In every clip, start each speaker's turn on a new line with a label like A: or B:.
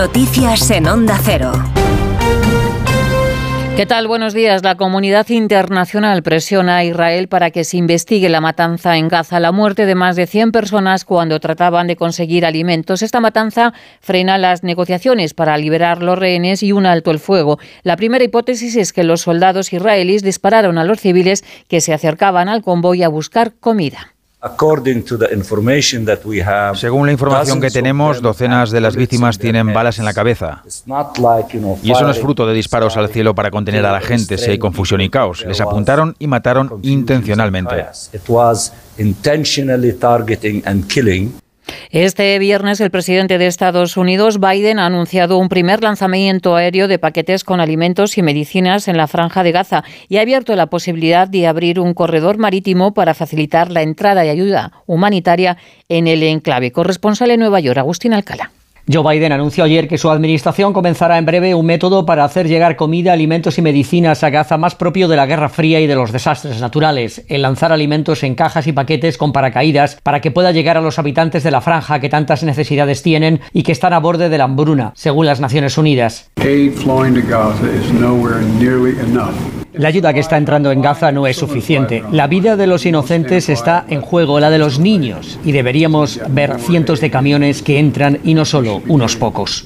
A: Noticias en Onda Cero.
B: ¿Qué tal? Buenos días. La comunidad internacional presiona a Israel para que se investigue la matanza en Gaza, la muerte de más de 100 personas cuando trataban de conseguir alimentos. Esta matanza frena las negociaciones para liberar los rehenes y un alto el fuego. La primera hipótesis es que los soldados israelíes dispararon a los civiles que se acercaban al convoy a buscar comida.
C: Según la información que tenemos, docenas de las víctimas tienen balas en la cabeza. Y eso no es fruto de disparos al cielo para contener a la gente si hay confusión y caos. Les apuntaron y mataron intencionalmente.
B: Este viernes el presidente de Estados Unidos, Biden, ha anunciado un primer lanzamiento aéreo de paquetes con alimentos y medicinas en la franja de Gaza y ha abierto la posibilidad de abrir un corredor marítimo para facilitar la entrada de ayuda humanitaria en el enclave. Corresponsal en Nueva York, Agustín Alcalá.
D: Joe Biden anunció ayer que su administración comenzará en breve un método para hacer llegar comida, alimentos y medicinas a Gaza más propio de la Guerra Fría y de los desastres naturales, el lanzar alimentos en cajas y paquetes con paracaídas para que pueda llegar a los habitantes de la franja que tantas necesidades tienen y que están a borde de la hambruna, según las Naciones Unidas. La ayuda que está entrando en Gaza no es suficiente. La vida de los inocentes está en juego, la de los niños, y deberíamos ver cientos de camiones que entran y no solo unos pocos.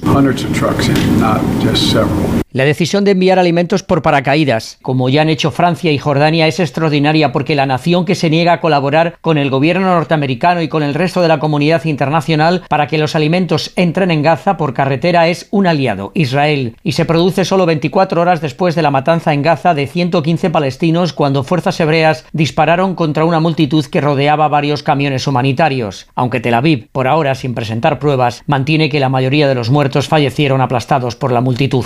D: La decisión de enviar alimentos por paracaídas, como ya han hecho Francia y Jordania, es extraordinaria porque la nación que se niega a colaborar con el gobierno norteamericano y con el resto de la comunidad internacional para que los alimentos entren en Gaza por carretera es un aliado, Israel, y se produce solo 24 horas después de la matanza en Gaza de 115 palestinos cuando fuerzas hebreas dispararon contra una multitud que rodeaba varios camiones humanitarios, aunque Tel Aviv, por ahora sin presentar pruebas, mantiene que la mayoría de los muertos fallecieron aplastados por la multitud.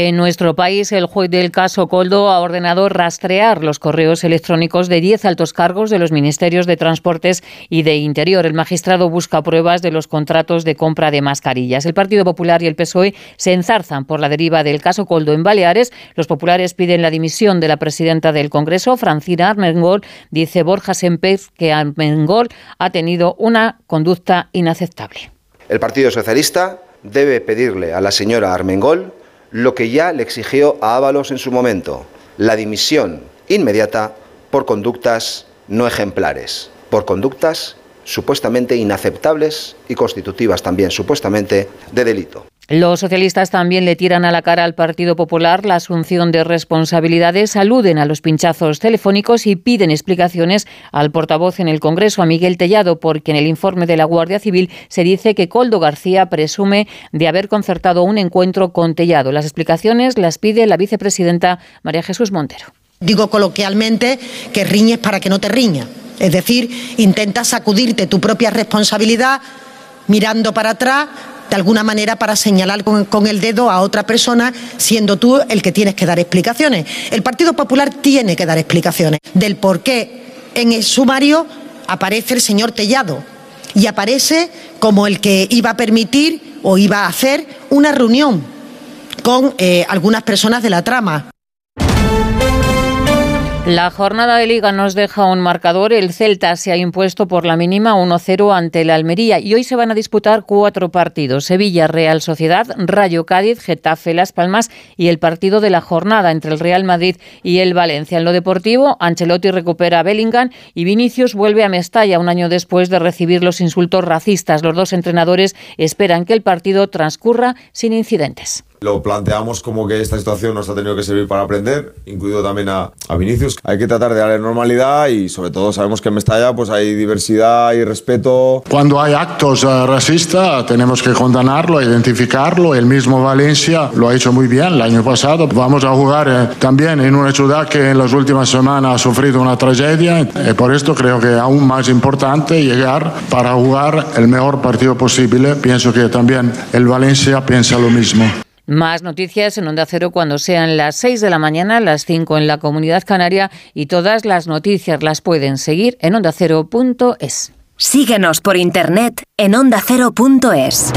B: En nuestro país, el juez del caso Coldo ha ordenado rastrear los correos electrónicos de 10 altos cargos de los ministerios de Transportes y de Interior. El magistrado busca pruebas de los contratos de compra de mascarillas. El Partido Popular y el PSOE se enzarzan por la deriva del caso Coldo en Baleares. Los populares piden la dimisión de la presidenta del Congreso, Francina Armengol. Dice Borja Sempez que Armengol ha tenido una conducta inaceptable.
E: El Partido Socialista debe pedirle a la señora Armengol lo que ya le exigió a Ábalos en su momento, la dimisión inmediata por conductas no ejemplares, por conductas supuestamente inaceptables y constitutivas también supuestamente de delito.
B: Los socialistas también le tiran a la cara al Partido Popular la asunción de responsabilidades, aluden a los pinchazos telefónicos y piden explicaciones al portavoz en el Congreso, a Miguel Tellado, porque en el informe de la Guardia Civil se dice que Coldo García presume de haber concertado un encuentro con Tellado. Las explicaciones las pide la vicepresidenta María Jesús Montero.
F: Digo coloquialmente que riñes para que no te riña. Es decir, intenta sacudirte tu propia responsabilidad mirando para atrás de alguna manera para señalar con, el dedo a otra persona, siendo tú el que tienes que dar explicaciones. El Partido Popular tiene que dar explicaciones del por qué en el sumario aparece el señor Tellado y aparece como el que iba a permitir o iba a hacer una reunión con eh, algunas personas de la trama.
B: La jornada de liga nos deja un marcador. El Celta se ha impuesto por la mínima 1-0 ante el Almería y hoy se van a disputar cuatro partidos. Sevilla, Real Sociedad, Rayo Cádiz, Getafe, Las Palmas y el partido de la jornada entre el Real Madrid y el Valencia. En lo deportivo, Ancelotti recupera a Bellingham y Vinicius vuelve a Mestalla un año después de recibir los insultos racistas. Los dos entrenadores esperan que el partido transcurra sin incidentes.
G: Lo planteamos como que esta situación nos ha tenido que servir para aprender, incluido también a, Vinicius. Hay que tratar de darle normalidad y sobre todo sabemos que en Mestalla pues hay diversidad y respeto.
H: Cuando hay actos uh, racistas tenemos que condenarlo, identificarlo. El mismo Valencia lo ha hecho muy bien el año pasado. Vamos a jugar eh, también en una ciudad que en las últimas semanas ha sufrido una tragedia y por esto creo que aún más importante llegar para jugar el mejor partido posible. Pienso que también el Valencia piensa lo mismo.
B: Más noticias en Onda Cero cuando sean las 6 de la mañana, las 5 en la Comunidad Canaria y todas las noticias las pueden seguir en ondacero.es.
A: Síguenos por internet en ondacero.es.